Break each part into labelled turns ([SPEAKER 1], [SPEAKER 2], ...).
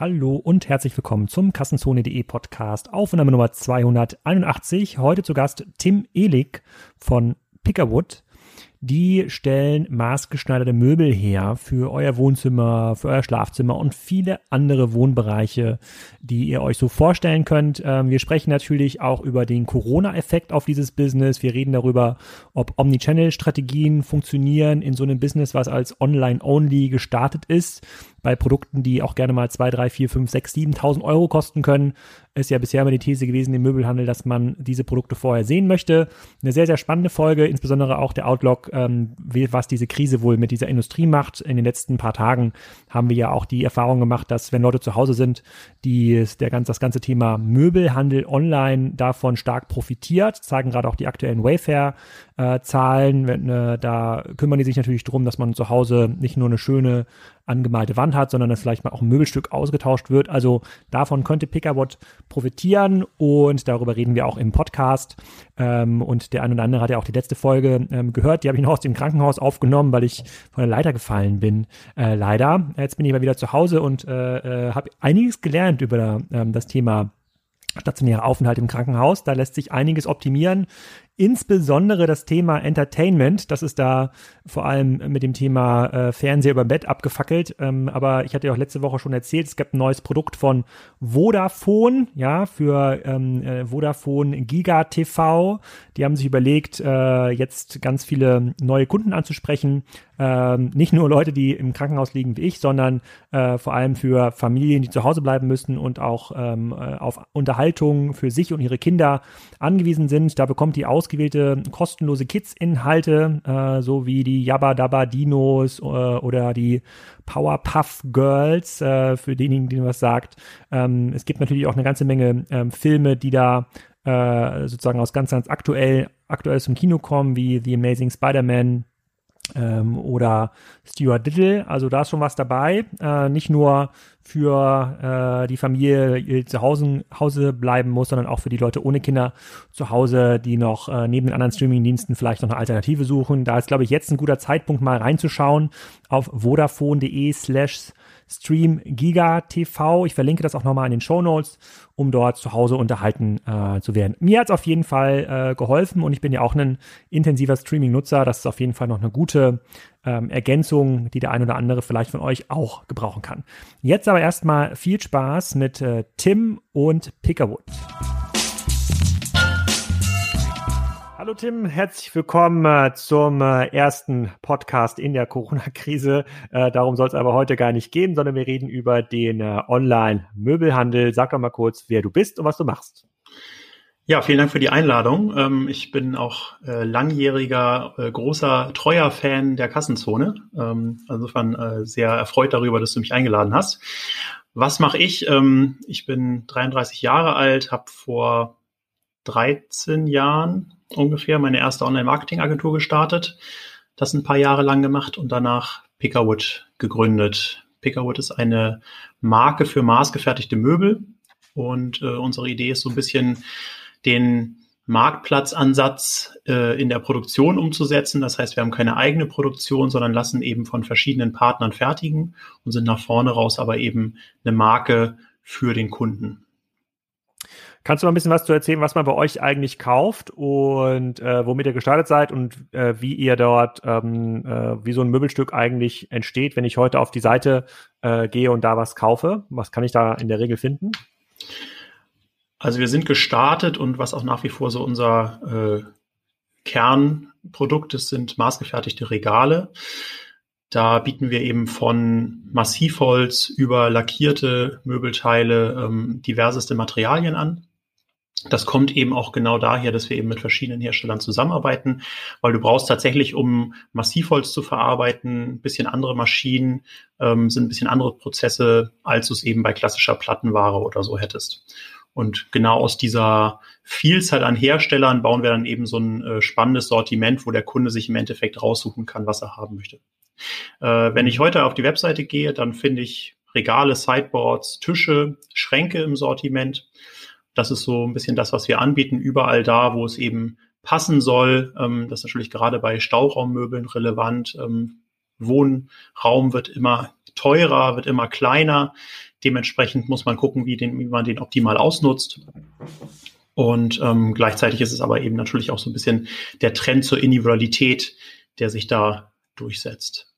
[SPEAKER 1] Hallo und herzlich willkommen zum Kassenzone.de Podcast Aufnahme Nummer 281. Heute zu Gast Tim Ehlig von Pickerwood. Die stellen maßgeschneiderte Möbel her für euer Wohnzimmer, für euer Schlafzimmer und viele andere Wohnbereiche, die ihr euch so vorstellen könnt. Ähm, wir sprechen natürlich auch über den Corona-Effekt auf dieses Business. Wir reden darüber, ob Omnichannel-Strategien funktionieren in so einem Business, was als Online-Only gestartet ist bei Produkten, die auch gerne mal zwei, drei, vier, fünf, sechs, 7.000 Euro kosten können. Ist ja bisher immer die These gewesen im Möbelhandel, dass man diese Produkte vorher sehen möchte. Eine sehr, sehr spannende Folge, insbesondere auch der Outlook, ähm, was diese Krise wohl mit dieser Industrie macht. In den letzten paar Tagen haben wir ja auch die Erfahrung gemacht, dass wenn Leute zu Hause sind, die der ganz, das ganze Thema Möbelhandel online davon stark profitiert, zeigen gerade auch die aktuellen Wayfair-Zahlen. Äh, da kümmern die sich natürlich darum, dass man zu Hause nicht nur eine schöne angemalte Wand hat, sondern dass vielleicht mal auch ein Möbelstück ausgetauscht wird. Also davon könnte Pickerwatt profitieren und darüber reden wir auch im Podcast. Ähm, und der ein oder andere hat ja auch die letzte Folge ähm, gehört. Die habe ich noch aus dem Krankenhaus aufgenommen, weil ich von der Leiter gefallen bin. Äh, leider. Jetzt bin ich mal wieder zu Hause und äh, äh, habe einiges gelernt über ähm, das Thema stationärer Aufenthalt im Krankenhaus. Da lässt sich einiges optimieren. Insbesondere das Thema Entertainment, das ist da vor allem mit dem Thema äh, Fernseher über Bett abgefackelt. Ähm, aber ich hatte ja auch letzte Woche schon erzählt, es gibt ein neues Produkt von Vodafone, ja, für ähm, äh, Vodafone Giga TV. Die haben sich überlegt, äh, jetzt ganz viele neue Kunden anzusprechen. Ähm, nicht nur Leute, die im Krankenhaus liegen wie ich, sondern äh, vor allem für Familien, die zu Hause bleiben müssen und auch ähm, äh, auf Unterhaltung für sich und ihre Kinder angewiesen sind. Da bekommt die aus ausgewählte kostenlose Kids-Inhalte, äh, so wie die Yabba Dabba Dinos äh, oder die Powerpuff Girls, äh, für diejenigen, die was sagt. Ähm, es gibt natürlich auch eine ganze Menge ähm, Filme, die da äh, sozusagen aus ganz, ganz aktuell, aktuell zum Kino kommen, wie The Amazing Spider-Man, ähm, oder Stuart Little. Also da ist schon was dabei. Äh, nicht nur für äh, die Familie, die zu Hause, Hause bleiben muss, sondern auch für die Leute ohne Kinder zu Hause, die noch äh, neben den anderen Streamingdiensten vielleicht noch eine Alternative suchen. Da ist, glaube ich, jetzt ein guter Zeitpunkt, mal reinzuschauen auf vodafone.de slash Stream Giga TV. Ich verlinke das auch nochmal in den Show Notes, um dort zu Hause unterhalten äh, zu werden. Mir hat es auf jeden Fall äh, geholfen und ich bin ja auch ein intensiver Streaming-Nutzer. Das ist auf jeden Fall noch eine gute ähm, Ergänzung, die der ein oder andere vielleicht von euch auch gebrauchen kann. Jetzt aber erstmal viel Spaß mit äh, Tim und Pickerwood. Hallo Tim, herzlich willkommen äh, zum äh, ersten Podcast in der Corona-Krise. Äh, darum soll es aber heute gar nicht gehen, sondern wir reden über den Online-Möbelhandel. Sag doch mal kurz, wer du bist und was du machst.
[SPEAKER 2] Ja, vielen Dank für die Einladung. Ähm, ich bin auch äh, langjähriger, äh, großer, treuer Fan der Kassenzone. Ähm, insofern sehr erfreut darüber, dass du mich eingeladen hast. Was mache ich? Ähm, ich bin 33 Jahre alt, habe vor 13 Jahren ungefähr meine erste Online-Marketing-Agentur gestartet, das ein paar Jahre lang gemacht und danach Pickerwood gegründet. Pickerwood ist eine Marke für maßgefertigte Möbel und äh, unsere Idee ist so ein bisschen den Marktplatzansatz äh, in der Produktion umzusetzen. Das heißt, wir haben keine eigene Produktion, sondern lassen eben von verschiedenen Partnern fertigen und sind nach vorne raus aber eben eine Marke für den Kunden.
[SPEAKER 1] Kannst du mal ein bisschen was zu erzählen, was man bei euch eigentlich kauft und äh, womit ihr gestartet seid und äh, wie ihr dort, ähm, äh, wie so ein Möbelstück eigentlich entsteht, wenn ich heute auf die Seite äh, gehe und da was kaufe? Was kann ich da in der Regel finden?
[SPEAKER 2] Also wir sind gestartet und was auch nach wie vor so unser äh, Kernprodukt ist, sind maßgefertigte Regale. Da bieten wir eben von Massivholz über lackierte Möbelteile ähm, diverseste Materialien an. Das kommt eben auch genau daher, dass wir eben mit verschiedenen Herstellern zusammenarbeiten, weil du brauchst tatsächlich, um Massivholz zu verarbeiten, ein bisschen andere Maschinen, ähm, sind ein bisschen andere Prozesse, als du es eben bei klassischer Plattenware oder so hättest. Und genau aus dieser Vielzahl an Herstellern bauen wir dann eben so ein äh, spannendes Sortiment, wo der Kunde sich im Endeffekt raussuchen kann, was er haben möchte. Äh, wenn ich heute auf die Webseite gehe, dann finde ich Regale, Sideboards, Tische, Schränke im Sortiment. Das ist so ein bisschen das, was wir anbieten, überall da, wo es eben passen soll. Ähm, das ist natürlich gerade bei Stauraummöbeln relevant. Ähm, Wohnraum wird immer teurer, wird immer kleiner. Dementsprechend muss man gucken, wie, den, wie man den optimal ausnutzt. Und ähm, gleichzeitig ist es aber eben natürlich auch so ein bisschen der Trend zur Individualität, der sich da durchsetzt.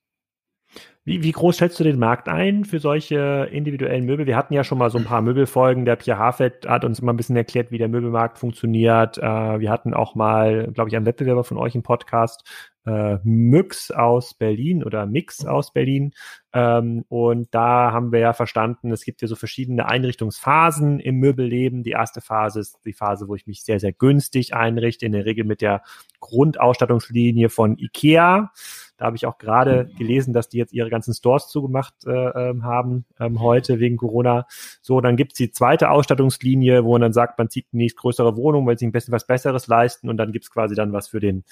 [SPEAKER 1] Wie, wie groß schätzt du den Markt ein für solche individuellen Möbel? Wir hatten ja schon mal so ein paar Möbelfolgen. Der Pierre Hafett hat uns immer ein bisschen erklärt, wie der Möbelmarkt funktioniert. Äh, wir hatten auch mal, glaube ich, einen Wettbewerber von euch im Podcast, äh, Myx aus Berlin oder Mix aus Berlin. Ähm, und da haben wir ja verstanden, es gibt ja so verschiedene Einrichtungsphasen im Möbelleben. Die erste Phase ist die Phase, wo ich mich sehr, sehr günstig einrichte, in der Regel mit der Grundausstattungslinie von IKEA. Da habe ich auch gerade gelesen, dass die jetzt ihre ganzen Stores zugemacht äh, ähm, haben ähm, heute wegen Corona. So, dann gibt's die zweite Ausstattungslinie, wo man dann sagt, man zieht die nächstgrößere Wohnung, weil sie ein bisschen was Besseres leisten und dann gibt's quasi dann was für den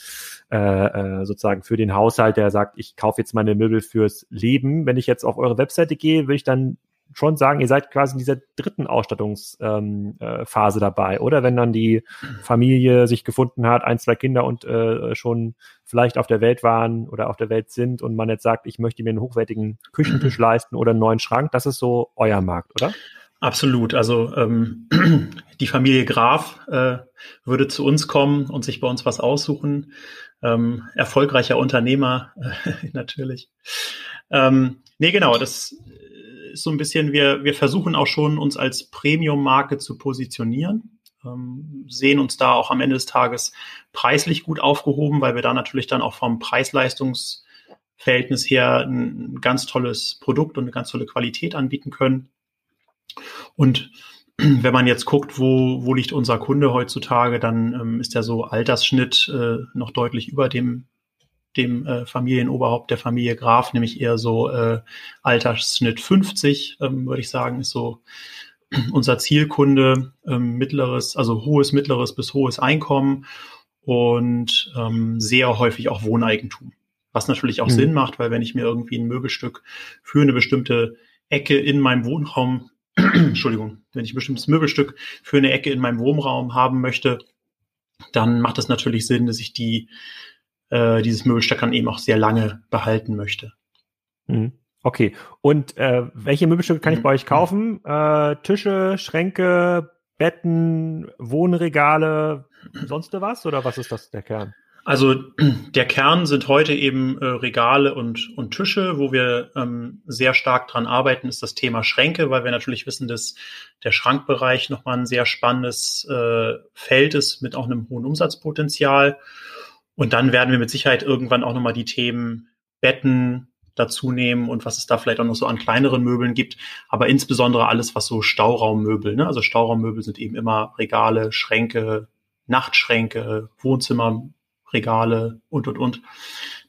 [SPEAKER 1] äh, äh, sozusagen für den Haushalt, der sagt, ich kaufe jetzt meine Möbel fürs Leben. Wenn ich jetzt auf eure Webseite gehe, würde ich dann schon sagen, ihr seid quasi in dieser dritten Ausstattungsphase ähm, äh, dabei, oder? Wenn dann die Familie sich gefunden hat, ein, zwei Kinder und äh, schon vielleicht auf der Welt waren oder auf der Welt sind und man jetzt sagt, ich möchte mir einen hochwertigen Küchentisch leisten oder einen neuen Schrank, das ist so euer Markt, oder?
[SPEAKER 2] Absolut. Also ähm, die Familie Graf äh, würde zu uns kommen und sich bei uns was aussuchen. Ähm, erfolgreicher Unternehmer äh, natürlich. Ähm, nee, genau, das ist so ein bisschen, wir, wir versuchen auch schon, uns als Premium-Marke zu positionieren. Ähm, sehen uns da auch am Ende des Tages preislich gut aufgehoben, weil wir da natürlich dann auch vom Preis-Leistungs-Verhältnis her ein ganz tolles Produkt und eine ganz tolle Qualität anbieten können. Und wenn man jetzt guckt, wo, wo liegt unser Kunde heutzutage, dann ähm, ist der so Altersschnitt äh, noch deutlich über dem dem äh, Familienoberhaupt der Familie Graf, nämlich eher so äh, Altersschnitt 50, ähm, würde ich sagen, ist so unser Zielkunde, ähm, mittleres, also hohes, mittleres bis hohes Einkommen und ähm, sehr häufig auch Wohneigentum. Was natürlich auch mhm. Sinn macht, weil wenn ich mir irgendwie ein Möbelstück für eine bestimmte Ecke in meinem Wohnraum, Entschuldigung, wenn ich ein bestimmtes Möbelstück für eine Ecke in meinem Wohnraum haben möchte, dann macht es natürlich Sinn, dass ich die äh, dieses Möbelstück dann eben auch sehr lange behalten möchte.
[SPEAKER 1] Mhm. Okay. Und äh, welche Möbelstücke kann ich bei euch kaufen? Äh, Tische, Schränke, Betten, Wohnregale, sonst was? Oder was ist das der Kern?
[SPEAKER 2] Also der Kern sind heute eben äh, Regale und, und Tische, wo wir ähm, sehr stark dran arbeiten, ist das Thema Schränke, weil wir natürlich wissen, dass der Schrankbereich nochmal ein sehr spannendes äh, Feld ist mit auch einem hohen Umsatzpotenzial. Und dann werden wir mit Sicherheit irgendwann auch nochmal die Themen Betten dazu nehmen und was es da vielleicht auch noch so an kleineren Möbeln gibt. Aber insbesondere alles, was so Stauraummöbel, ne? also Stauraummöbel sind eben immer Regale, Schränke, Nachtschränke, Wohnzimmerregale und, und, und.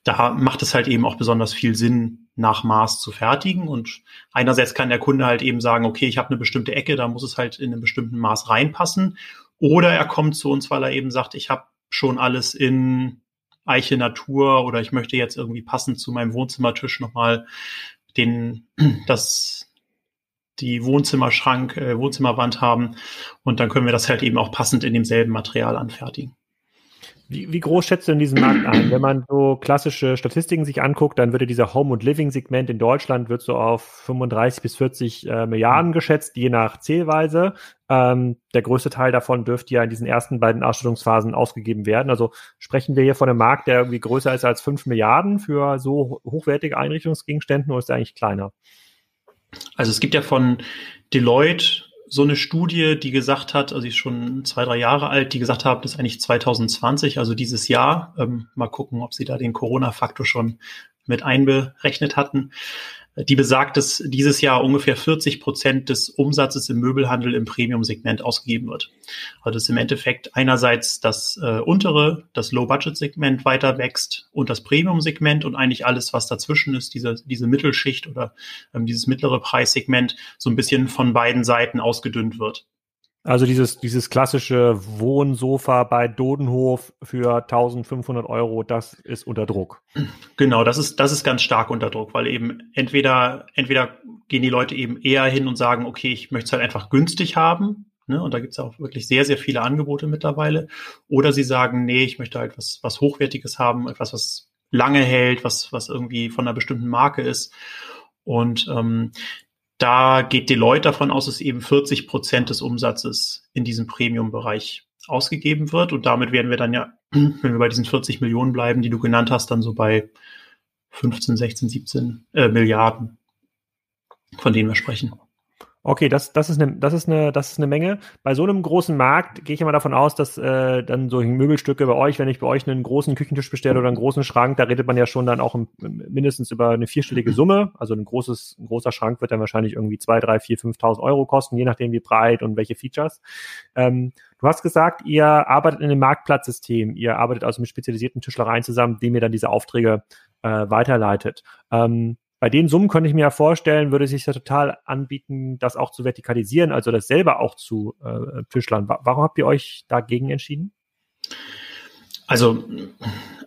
[SPEAKER 2] Da macht es halt eben auch besonders viel Sinn, nach Maß zu fertigen. Und einerseits kann der Kunde halt eben sagen, okay, ich habe eine bestimmte Ecke, da muss es halt in einem bestimmten Maß reinpassen. Oder er kommt zu uns, weil er eben sagt, ich habe schon alles in Eiche Natur oder ich möchte jetzt irgendwie passend zu meinem Wohnzimmertisch nochmal den, das, die Wohnzimmerschrank, äh, Wohnzimmerwand haben und dann können wir das halt eben auch passend in demselben Material anfertigen.
[SPEAKER 1] Wie, wie groß schätzt du in diesem Markt ein? Wenn man so klassische Statistiken sich anguckt, dann würde dieser Home- und Living-Segment in Deutschland wird so auf 35 bis 40 äh, Milliarden geschätzt, je nach Zählweise. Ähm, der größte Teil davon dürfte ja in diesen ersten beiden Ausstattungsphasen ausgegeben werden. Also sprechen wir hier von einem Markt, der irgendwie größer ist als 5 Milliarden für so hochwertige Einrichtungsgegenstände oder ist der eigentlich kleiner?
[SPEAKER 2] Also es gibt ja von Deloitte so eine Studie, die gesagt hat, also die ist schon zwei, drei Jahre alt, die gesagt hat, das ist eigentlich 2020, also dieses Jahr. Ähm, mal gucken, ob sie da den Corona-Faktor schon mit einberechnet hatten die besagt, dass dieses Jahr ungefähr 40 Prozent des Umsatzes im Möbelhandel im Premium-Segment ausgegeben wird. Also dass im Endeffekt einerseits das äh, untere, das Low-Budget-Segment weiter wächst und das Premium-Segment und eigentlich alles, was dazwischen ist, diese, diese Mittelschicht oder ähm, dieses mittlere Preissegment so ein bisschen von beiden Seiten ausgedünnt wird.
[SPEAKER 1] Also dieses, dieses klassische Wohnsofa bei Dodenhof für 1500 Euro, das ist unter Druck.
[SPEAKER 2] Genau, das ist, das ist ganz stark unter Druck, weil eben entweder, entweder gehen die Leute eben eher hin und sagen, okay, ich möchte es halt einfach günstig haben. Ne? Und da gibt es auch wirklich sehr, sehr viele Angebote mittlerweile. Oder sie sagen, nee, ich möchte halt was, was Hochwertiges haben, etwas, was lange hält, was, was irgendwie von einer bestimmten Marke ist. Und ähm, da geht Deloitte davon aus, dass eben 40 Prozent des Umsatzes in diesem Premium-Bereich ausgegeben wird. Und damit werden wir dann ja, wenn wir bei diesen 40 Millionen bleiben, die du genannt hast, dann so bei 15, 16, 17 äh, Milliarden, von denen wir sprechen.
[SPEAKER 1] Okay, das, das, ist eine, das, ist eine, das ist eine Menge. Bei so einem großen Markt gehe ich immer davon aus, dass äh, dann so Möbelstücke bei euch, wenn ich bei euch einen großen Küchentisch bestelle oder einen großen Schrank, da redet man ja schon dann auch im, mindestens über eine vierstellige Summe. Also ein großes, ein großer Schrank wird dann wahrscheinlich irgendwie zwei, drei, vier, 5.000 Euro kosten, je nachdem wie breit und welche Features. Ähm, du hast gesagt, ihr arbeitet in einem Marktplatzsystem. Ihr arbeitet also mit spezialisierten Tischlereien zusammen, dem ihr dann diese Aufträge äh, weiterleitet. Ähm, bei den Summen könnte ich mir ja vorstellen, würde es sich ja total anbieten, das auch zu vertikalisieren, also das selber auch zu äh, Tischlern. Warum habt ihr euch dagegen entschieden?
[SPEAKER 2] Also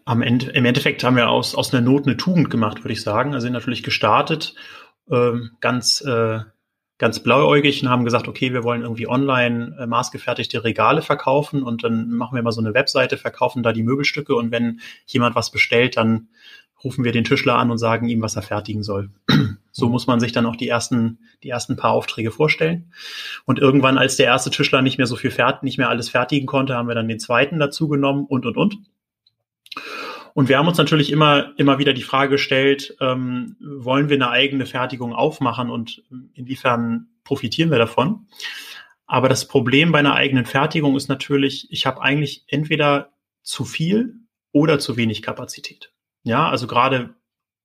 [SPEAKER 2] am Ende, im Endeffekt haben wir aus, aus einer Not eine Tugend gemacht, würde ich sagen. Also sind natürlich gestartet, äh, ganz, äh, ganz blauäugig und haben gesagt, okay, wir wollen irgendwie online äh, maßgefertigte Regale verkaufen und dann machen wir mal so eine Webseite, verkaufen da die Möbelstücke und wenn jemand was bestellt, dann rufen wir den Tischler an und sagen ihm, was er fertigen soll. so muss man sich dann auch die ersten, die ersten paar Aufträge vorstellen. Und irgendwann, als der erste Tischler nicht mehr so viel fährt, nicht mehr alles fertigen konnte, haben wir dann den zweiten dazu genommen und, und, und. Und wir haben uns natürlich immer, immer wieder die Frage gestellt, ähm, wollen wir eine eigene Fertigung aufmachen und inwiefern profitieren wir davon? Aber das Problem bei einer eigenen Fertigung ist natürlich, ich habe eigentlich entweder zu viel oder zu wenig Kapazität. Ja, also gerade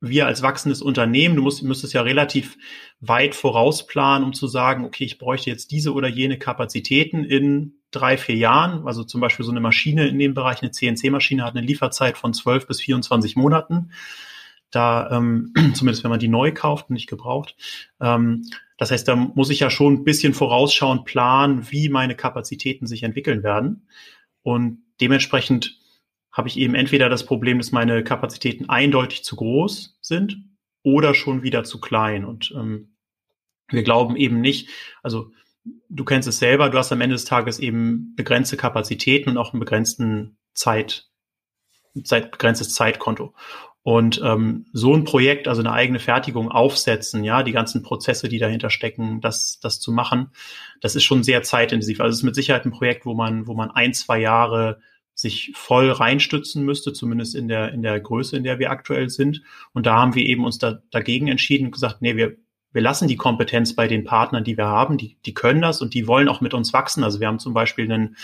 [SPEAKER 2] wir als wachsendes Unternehmen, du musst, müsstest ja relativ weit vorausplanen, um zu sagen, okay, ich bräuchte jetzt diese oder jene Kapazitäten in drei, vier Jahren. Also zum Beispiel so eine Maschine in dem Bereich, eine CNC-Maschine hat eine Lieferzeit von 12 bis 24 Monaten. Da, ähm, zumindest wenn man die neu kauft und nicht gebraucht. Ähm, das heißt, da muss ich ja schon ein bisschen vorausschauend planen, wie meine Kapazitäten sich entwickeln werden. Und dementsprechend habe ich eben entweder das Problem, dass meine Kapazitäten eindeutig zu groß sind oder schon wieder zu klein. Und ähm, wir glauben eben nicht, also du kennst es selber, du hast am Ende des Tages eben begrenzte Kapazitäten und auch einen begrenzten Zeit, Zeit begrenztes Zeitkonto. Und ähm, so ein Projekt, also eine eigene Fertigung aufsetzen, ja, die ganzen Prozesse, die dahinter stecken, das, das zu machen, das ist schon sehr zeitintensiv. Also es ist mit Sicherheit ein Projekt, wo man, wo man ein, zwei Jahre sich voll reinstützen müsste, zumindest in der, in der Größe, in der wir aktuell sind. Und da haben wir eben uns da, dagegen entschieden und gesagt, nee, wir, wir lassen die Kompetenz bei den Partnern, die wir haben, die, die können das und die wollen auch mit uns wachsen. Also wir haben zum Beispiel einen,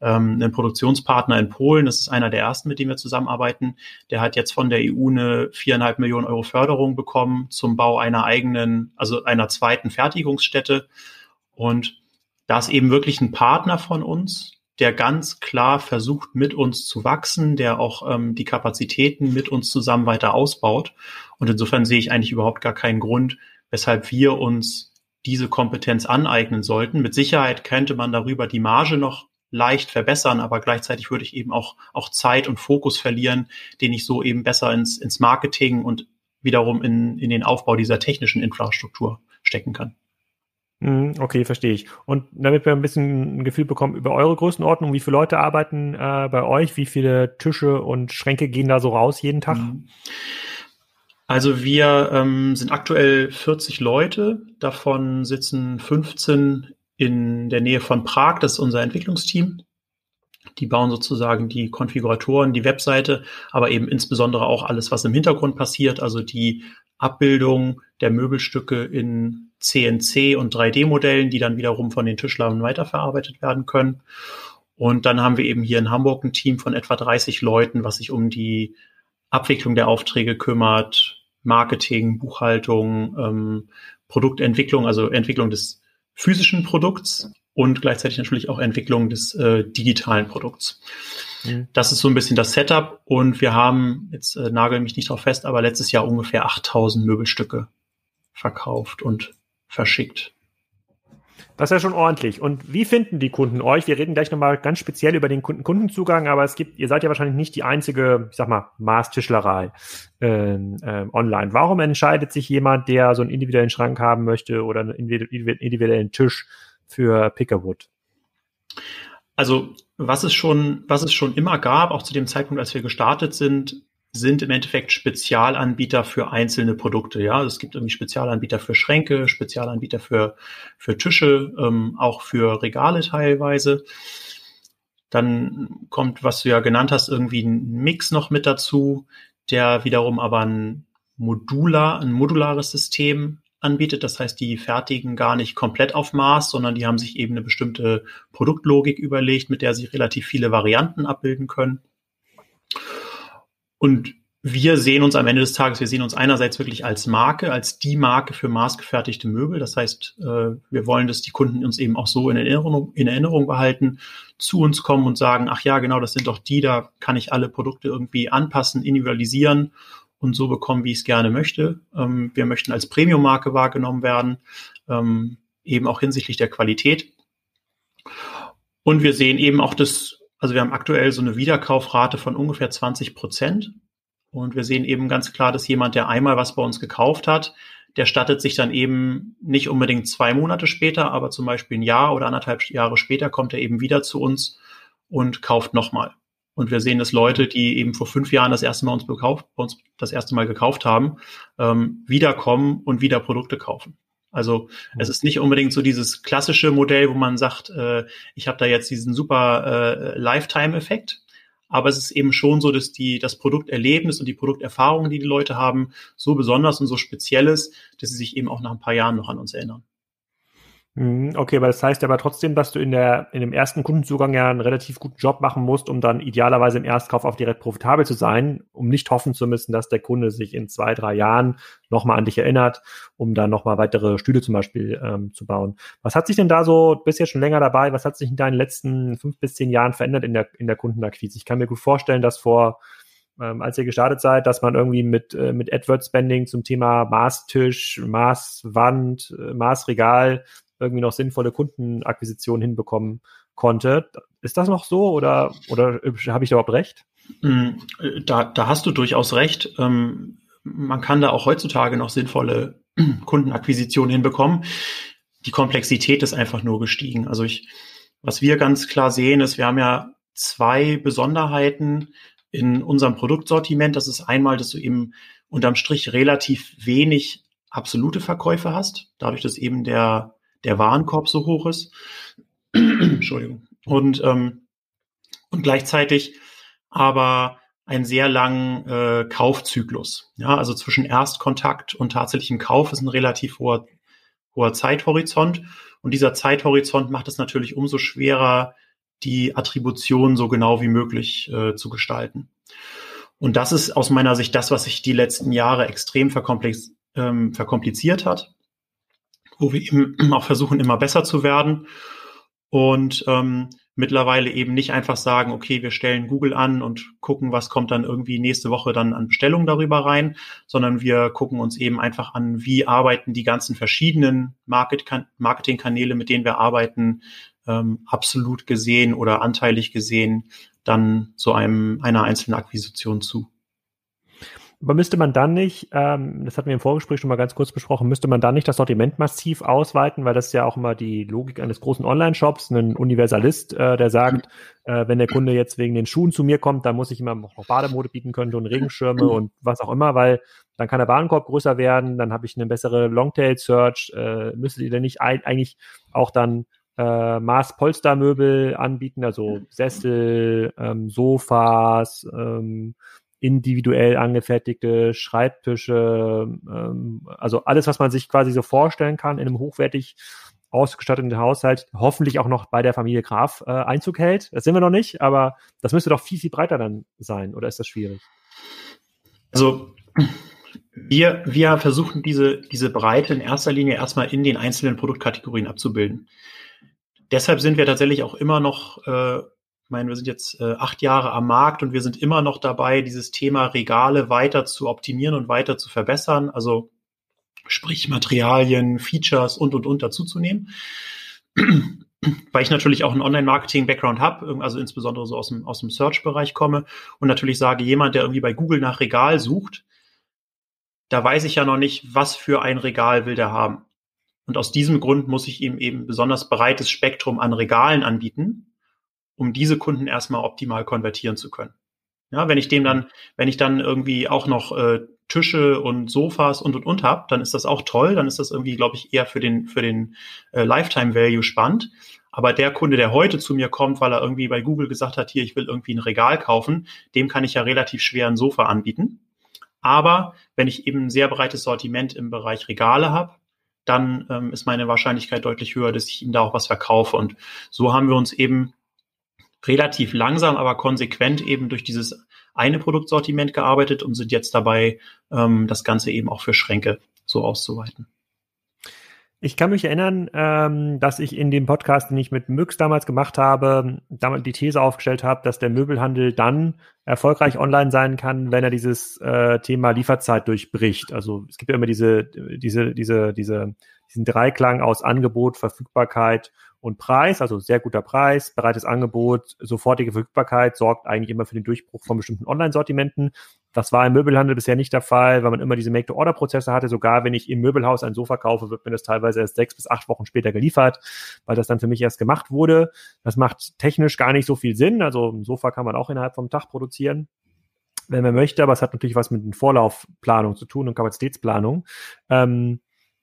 [SPEAKER 2] ähm, einen Produktionspartner in Polen, das ist einer der ersten, mit dem wir zusammenarbeiten. Der hat jetzt von der EU eine viereinhalb Millionen Euro Förderung bekommen zum Bau einer eigenen, also einer zweiten Fertigungsstätte. Und da ist eben wirklich ein Partner von uns, der ganz klar versucht, mit uns zu wachsen, der auch ähm, die Kapazitäten mit uns zusammen weiter ausbaut. Und insofern sehe ich eigentlich überhaupt gar keinen Grund, weshalb wir uns diese Kompetenz aneignen sollten. Mit Sicherheit könnte man darüber die Marge noch leicht verbessern, aber gleichzeitig würde ich eben auch, auch Zeit und Fokus verlieren, den ich so eben besser ins, ins Marketing und wiederum in, in den Aufbau dieser technischen Infrastruktur stecken kann.
[SPEAKER 1] Mhm, okay, verstehe ich. Und damit wir ein bisschen ein Gefühl bekommen über eure Größenordnung, wie viele Leute arbeiten äh, bei euch, wie viele Tische und Schränke gehen da so raus jeden Tag? Mhm.
[SPEAKER 2] Also wir ähm, sind aktuell 40 Leute, davon sitzen 15 in der Nähe von Prag, das ist unser Entwicklungsteam. Die bauen sozusagen die Konfiguratoren, die Webseite, aber eben insbesondere auch alles, was im Hintergrund passiert, also die Abbildung der Möbelstücke in CNC und 3D-Modellen, die dann wiederum von den Tischlern weiterverarbeitet werden können. Und dann haben wir eben hier in Hamburg ein Team von etwa 30 Leuten, was sich um die Abwicklung der Aufträge kümmert, Marketing, Buchhaltung, ähm, Produktentwicklung, also Entwicklung des physischen Produkts und gleichzeitig natürlich auch Entwicklung des äh, digitalen Produkts. Mhm. Das ist so ein bisschen das Setup und wir haben, jetzt äh, nagel mich nicht drauf fest, aber letztes Jahr ungefähr 8000 Möbelstücke verkauft und verschickt.
[SPEAKER 1] Das ist ja schon ordentlich. Und wie finden die Kunden euch? Wir reden gleich nochmal ganz speziell über den Kunden-Kundenzugang, aber es gibt, ihr seid ja wahrscheinlich nicht die einzige, ich sag mal, Maßtischlerei äh, äh, online. Warum entscheidet sich jemand, der so einen individuellen Schrank haben möchte oder einen individuellen Tisch für Pickerwood?
[SPEAKER 2] Also, was es schon, was es schon immer gab, auch zu dem Zeitpunkt, als wir gestartet sind, sind im Endeffekt Spezialanbieter für einzelne Produkte. Ja, also es gibt irgendwie Spezialanbieter für Schränke, Spezialanbieter für, für Tische, ähm, auch für Regale teilweise. Dann kommt, was du ja genannt hast, irgendwie ein Mix noch mit dazu, der wiederum aber ein modular, ein modulares System anbietet. Das heißt, die fertigen gar nicht komplett auf Maß, sondern die haben sich eben eine bestimmte Produktlogik überlegt, mit der sie relativ viele Varianten abbilden können. Und wir sehen uns am Ende des Tages, wir sehen uns einerseits wirklich als Marke, als die Marke für maßgefertigte Möbel. Das heißt, äh, wir wollen, dass die Kunden uns eben auch so in Erinnerung, in Erinnerung behalten, zu uns kommen und sagen, ach ja, genau, das sind doch die, da kann ich alle Produkte irgendwie anpassen, individualisieren und so bekommen, wie ich es gerne möchte. Ähm, wir möchten als Premium-Marke wahrgenommen werden, ähm, eben auch hinsichtlich der Qualität. Und wir sehen eben auch das, also wir haben aktuell so eine Wiederkaufrate von ungefähr 20 Prozent. Und wir sehen eben ganz klar, dass jemand, der einmal was bei uns gekauft hat, der stattet sich dann eben nicht unbedingt zwei Monate später, aber zum Beispiel ein Jahr oder anderthalb Jahre später kommt er eben wieder zu uns und kauft nochmal. Und wir sehen, dass Leute, die eben vor fünf Jahren das erste Mal uns, bekauft, uns das erste Mal gekauft haben, ähm, wiederkommen und wieder Produkte kaufen. Also mhm. es ist nicht unbedingt so dieses klassische Modell, wo man sagt, äh, ich habe da jetzt diesen super äh, Lifetime-Effekt. Aber es ist eben schon so, dass die, das Produkterlebnis und die Produkterfahrungen, die die Leute haben, so besonders und so speziell ist, dass sie sich eben auch nach ein paar Jahren noch an uns erinnern.
[SPEAKER 1] Mhm, okay, aber das heißt aber trotzdem, dass du in der in dem ersten Kundenzugang ja einen relativ guten Job machen musst, um dann idealerweise im Erstkauf auch direkt profitabel zu sein, um nicht hoffen zu müssen, dass der Kunde sich in zwei, drei Jahren nochmal an dich erinnert, um dann nochmal weitere Stühle zum Beispiel ähm, zu bauen. Was hat sich denn da so, bist ja schon länger dabei, was hat sich in deinen letzten fünf bis zehn Jahren verändert in der, in der Kundenakquise? Ich kann mir gut vorstellen, dass vor ähm, als ihr gestartet seid, dass man irgendwie mit, äh, mit AdWords-Spending zum Thema Maßtisch, Maßwand, äh, Maßregal irgendwie noch sinnvolle Kundenakquisition hinbekommen konnte. Ist das noch so oder, oder habe ich überhaupt recht?
[SPEAKER 2] Mm, da, da hast du durchaus recht. Ähm, man kann da auch heutzutage noch sinnvolle Kundenakquisition hinbekommen. Die Komplexität ist einfach nur gestiegen. Also ich, was wir ganz klar sehen, ist, wir haben ja zwei Besonderheiten in unserem Produktsortiment. Das ist einmal, dass du eben unterm Strich relativ wenig absolute Verkäufe hast, dadurch, dass eben der der Warenkorb so hoch ist. Entschuldigung. Und, ähm, und gleichzeitig aber einen sehr langen äh, Kaufzyklus. Ja, also zwischen Erstkontakt und tatsächlichem Kauf ist ein relativ hoher, hoher Zeithorizont. Und dieser Zeithorizont macht es natürlich umso schwerer, die Attribution so genau wie möglich äh, zu gestalten. Und das ist aus meiner Sicht das, was sich die letzten Jahre extrem verkomplex, ähm, verkompliziert hat wo wir eben auch versuchen, immer besser zu werden und ähm, mittlerweile eben nicht einfach sagen, okay, wir stellen Google an und gucken, was kommt dann irgendwie nächste Woche dann an Bestellungen darüber rein, sondern wir gucken uns eben einfach an, wie arbeiten die ganzen verschiedenen Marketingkanäle, mit denen wir arbeiten, ähm, absolut gesehen oder anteilig gesehen dann zu einem einer einzelnen Akquisition zu.
[SPEAKER 1] Aber müsste man dann nicht, ähm, das hatten wir im Vorgespräch schon mal ganz kurz besprochen, müsste man dann nicht das Sortiment massiv ausweiten, weil das ist ja auch immer die Logik eines großen Online-Shops, ein Universalist, äh, der sagt, äh, wenn der Kunde jetzt wegen den Schuhen zu mir kommt, dann muss ich ihm noch Bademode bieten können und Regenschirme und was auch immer, weil dann kann der Warenkorb größer werden, dann habe ich eine bessere Longtail-Search, äh, müsstet ihr denn nicht ein, eigentlich auch dann äh, Maß-Polstermöbel anbieten, also Sessel, ähm, Sofas, ähm, individuell angefertigte Schreibtische, ähm, also alles, was man sich quasi so vorstellen kann in einem hochwertig ausgestatteten Haushalt, hoffentlich auch noch bei der Familie Graf äh, Einzug hält. Das sind wir noch nicht, aber das müsste doch viel, viel breiter dann sein, oder ist das schwierig?
[SPEAKER 2] Also wir, wir versuchen diese, diese Breite in erster Linie erstmal in den einzelnen Produktkategorien abzubilden. Deshalb sind wir tatsächlich auch immer noch äh, ich meine, wir sind jetzt äh, acht Jahre am Markt und wir sind immer noch dabei, dieses Thema Regale weiter zu optimieren und weiter zu verbessern. Also sprich Materialien, Features und und und dazuzunehmen. Weil ich natürlich auch einen Online-Marketing-Background habe, also insbesondere so aus dem, aus dem Search-Bereich komme und natürlich sage, jemand, der irgendwie bei Google nach Regal sucht, da weiß ich ja noch nicht, was für ein Regal will der haben. Und aus diesem Grund muss ich ihm eben besonders breites Spektrum an Regalen anbieten, um diese Kunden erstmal optimal konvertieren zu können. Ja, wenn ich dem dann, wenn ich dann irgendwie auch noch äh, Tische und Sofas und und und hab, dann ist das auch toll. Dann ist das irgendwie, glaube ich, eher für den für den äh, Lifetime Value spannend. Aber der Kunde, der heute zu mir kommt, weil er irgendwie bei Google gesagt hat, hier, ich will irgendwie ein Regal kaufen, dem kann ich ja relativ schwer ein Sofa anbieten. Aber wenn ich eben ein sehr breites Sortiment im Bereich Regale habe, dann ähm, ist meine Wahrscheinlichkeit deutlich höher, dass ich ihm da auch was verkaufe. Und so haben wir uns eben relativ langsam, aber konsequent eben durch dieses eine Produktsortiment gearbeitet und sind jetzt dabei, ähm, das Ganze eben auch für Schränke so auszuweiten.
[SPEAKER 1] Ich kann mich erinnern, ähm, dass ich in dem Podcast, den ich mit Müx damals gemacht habe, damals die These aufgestellt habe, dass der Möbelhandel dann erfolgreich online sein kann, wenn er dieses äh, Thema Lieferzeit durchbricht. Also es gibt ja immer diese, diese, diese, diese, diesen Dreiklang aus Angebot, Verfügbarkeit und Preis, also sehr guter Preis, breites Angebot, sofortige Verfügbarkeit sorgt eigentlich immer für den Durchbruch von bestimmten Online-Sortimenten. Das war im Möbelhandel bisher nicht der Fall, weil man immer diese Make-to-Order-Prozesse hatte. Sogar wenn ich im Möbelhaus ein Sofa kaufe, wird mir das teilweise erst sechs bis acht Wochen später geliefert, weil das dann für mich erst gemacht wurde. Das macht technisch gar nicht so viel Sinn. Also ein Sofa kann man auch innerhalb vom Tag produzieren wenn man möchte, aber es hat natürlich was mit den Vorlaufplanung zu tun und Kapazitätsplanung. Ähm,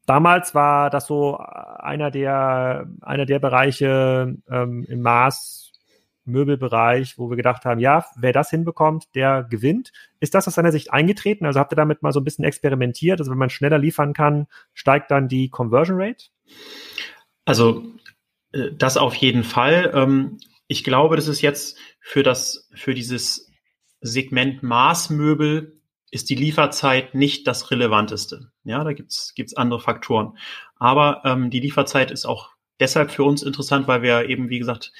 [SPEAKER 1] damals war das so einer der, einer der Bereiche ähm, im Maß Möbelbereich, wo wir gedacht haben, ja, wer das hinbekommt, der gewinnt. Ist das aus seiner Sicht eingetreten? Also habt ihr damit mal so ein bisschen experimentiert? Also wenn man schneller liefern kann, steigt dann die Conversion Rate?
[SPEAKER 2] Also äh, das auf jeden Fall. Ähm, ich glaube, das ist jetzt für das, für dieses Segment Maßmöbel ist die Lieferzeit nicht das Relevanteste. Ja, da gibt's gibt's andere Faktoren. Aber ähm, die Lieferzeit ist auch deshalb für uns interessant, weil wir eben, wie gesagt,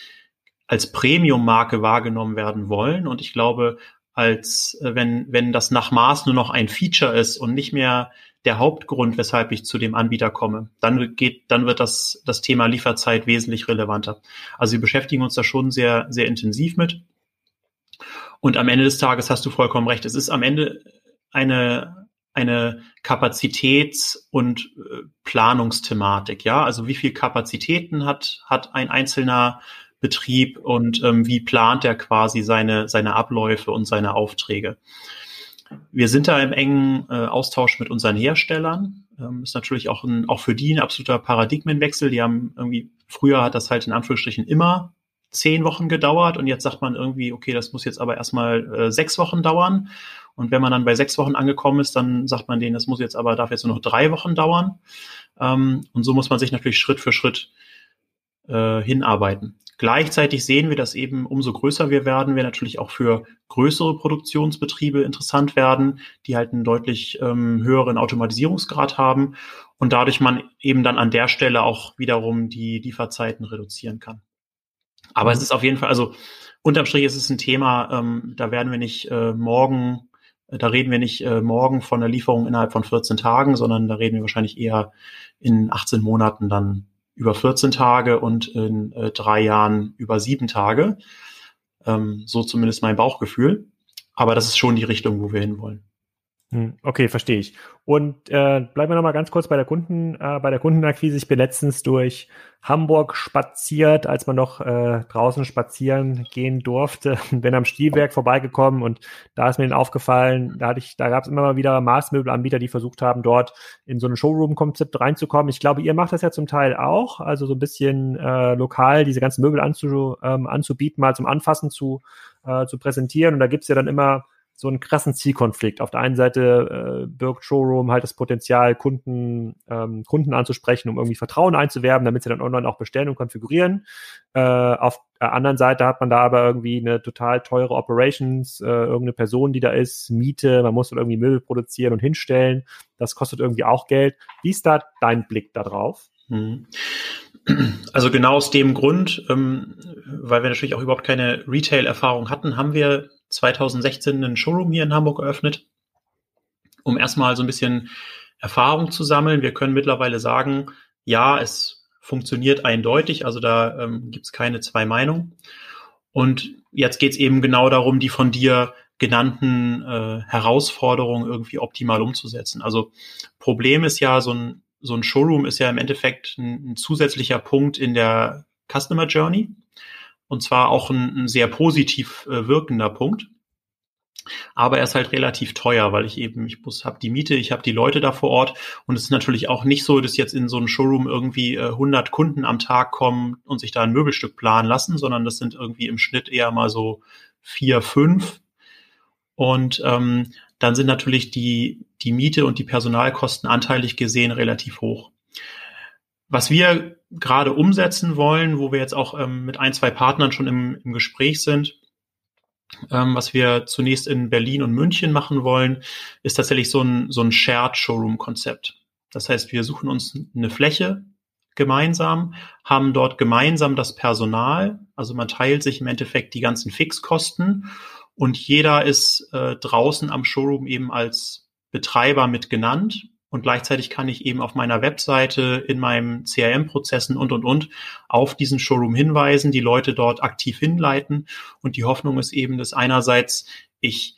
[SPEAKER 2] als Premium-Marke wahrgenommen werden wollen. Und ich glaube, als äh, wenn, wenn das nach Maß nur noch ein Feature ist und nicht mehr der Hauptgrund, weshalb ich zu dem Anbieter komme, dann geht, dann wird das, das Thema Lieferzeit wesentlich relevanter. Also wir beschäftigen uns da schon sehr, sehr intensiv mit. Und am Ende des Tages hast du vollkommen recht. Es ist am Ende eine, eine Kapazitäts- und äh, Planungsthematik, ja. Also wie viel Kapazitäten hat, hat ein einzelner Betrieb und ähm, wie plant er quasi seine, seine Abläufe und seine Aufträge. Wir sind da im engen äh, Austausch mit unseren Herstellern. Ähm, ist natürlich auch, ein, auch für die ein absoluter Paradigmenwechsel. Die haben irgendwie, früher hat das halt in Anführungsstrichen immer zehn Wochen gedauert und jetzt sagt man irgendwie, okay, das muss jetzt aber erstmal äh, sechs Wochen dauern. Und wenn man dann bei sechs Wochen angekommen ist, dann sagt man denen, das muss jetzt aber, darf jetzt nur noch drei Wochen dauern. Ähm, und so muss man sich natürlich Schritt für Schritt äh, hinarbeiten. Gleichzeitig sehen wir, dass eben umso größer wir werden, wir natürlich auch für größere Produktionsbetriebe interessant werden, die halt einen deutlich ähm, höheren Automatisierungsgrad haben und dadurch man eben dann an der Stelle auch wiederum die Lieferzeiten reduzieren kann. Aber mhm. es ist auf jeden Fall, also unterm Strich ist es ein Thema, ähm, da werden wir nicht äh, morgen, da reden wir nicht äh, morgen von der Lieferung innerhalb von 14 Tagen, sondern da reden wir wahrscheinlich eher in 18 Monaten dann über 14 Tage und in äh, drei Jahren über sieben Tage. Ähm, so zumindest mein Bauchgefühl. Aber das ist schon die Richtung, wo wir hinwollen.
[SPEAKER 1] Hm, okay, verstehe ich. Und äh, bleiben wir noch mal ganz kurz bei der Kunden, äh, bei der Kundenakquise. Ich bin letztens durch Hamburg spaziert, als man noch äh, draußen spazieren gehen durfte. Bin am Stilwerk vorbeigekommen und da ist mir dann aufgefallen, da hatte ich, da gab es immer mal wieder Maßmöbelanbieter, die versucht haben, dort in so ein Showroom-Konzept reinzukommen. Ich glaube, ihr macht das ja zum Teil auch, also so ein bisschen äh, lokal diese ganzen Möbel anzu, ähm, anzubieten, mal zum Anfassen zu, äh, zu präsentieren. Und da gibt's ja dann immer so einen krassen Zielkonflikt. Auf der einen Seite äh, birgt Showroom halt das Potenzial, Kunden, ähm, Kunden anzusprechen, um irgendwie Vertrauen einzuwerben, damit sie dann online auch bestellen und konfigurieren. Äh, auf der anderen Seite hat man da aber irgendwie eine total teure Operations, äh, irgendeine Person, die da ist, Miete, man muss dann irgendwie Möbel produzieren und hinstellen. Das kostet irgendwie auch Geld. Wie ist da dein Blick da drauf? Mhm.
[SPEAKER 2] Also genau aus dem Grund, ähm, weil wir natürlich auch überhaupt keine Retail-Erfahrung hatten, haben wir 2016 einen Showroom hier in Hamburg eröffnet, um erstmal so ein bisschen Erfahrung zu sammeln. Wir können mittlerweile sagen, ja, es funktioniert eindeutig, also da ähm, gibt es keine zwei Meinungen. Und jetzt geht es eben genau darum, die von dir genannten äh, Herausforderungen irgendwie optimal umzusetzen. Also Problem ist ja, so ein, so ein Showroom ist ja im Endeffekt ein, ein zusätzlicher Punkt in der Customer Journey und zwar auch ein, ein sehr positiv äh, wirkender Punkt. Aber er ist halt relativ teuer, weil ich eben, ich habe die Miete, ich habe die Leute da vor Ort und es ist natürlich auch nicht so, dass jetzt in so einem Showroom irgendwie äh, 100 Kunden am Tag kommen und sich da ein Möbelstück planen lassen, sondern das sind irgendwie im Schnitt eher mal so vier, fünf. Und ähm, dann sind natürlich die, die Miete und die Personalkosten anteilig gesehen relativ hoch. Was wir gerade umsetzen wollen, wo wir jetzt auch ähm, mit ein, zwei Partnern schon im, im Gespräch sind, ähm, was wir zunächst in Berlin und München machen wollen, ist tatsächlich so ein, so ein Shared Showroom-Konzept. Das heißt, wir suchen uns eine Fläche gemeinsam, haben dort gemeinsam das Personal, also man teilt sich im Endeffekt die ganzen Fixkosten und jeder ist äh, draußen am Showroom eben als Betreiber mit genannt und gleichzeitig kann ich eben auf meiner Webseite, in meinem CRM-Prozessen und, und, und auf diesen Showroom hinweisen, die Leute dort aktiv hinleiten. Und die Hoffnung ist eben, dass einerseits ich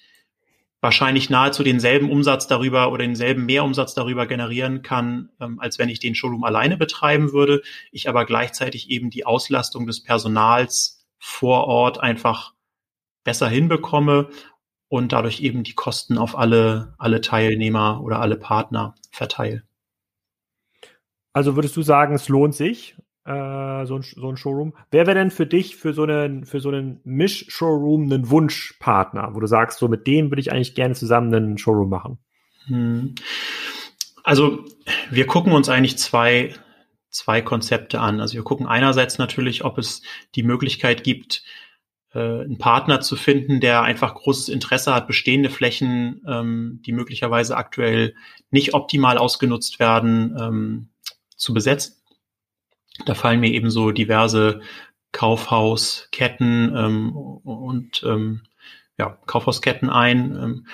[SPEAKER 2] wahrscheinlich nahezu denselben Umsatz darüber oder denselben Mehrumsatz darüber generieren kann, ähm, als wenn ich den Showroom alleine betreiben würde. Ich aber gleichzeitig eben die Auslastung des Personals vor Ort einfach besser hinbekomme und dadurch eben die Kosten auf alle, alle Teilnehmer oder alle Partner verteile.
[SPEAKER 1] Also würdest du sagen, es lohnt sich, äh, so, ein, so ein Showroom? Wer wäre denn für dich für so einen, für so einen Misch-Showroom ein Wunschpartner, wo du sagst, so mit dem würde ich eigentlich gerne zusammen einen Showroom machen? Hm.
[SPEAKER 2] Also wir gucken uns eigentlich zwei, zwei Konzepte an. Also wir gucken einerseits natürlich, ob es die Möglichkeit gibt, äh, einen Partner zu finden, der einfach großes Interesse hat, bestehende Flächen, ähm, die möglicherweise aktuell nicht optimal ausgenutzt werden, ähm, zu besetzen. Da fallen mir eben so diverse Kaufhausketten ähm, und ähm, ja, Kaufhausketten ein. Ähm,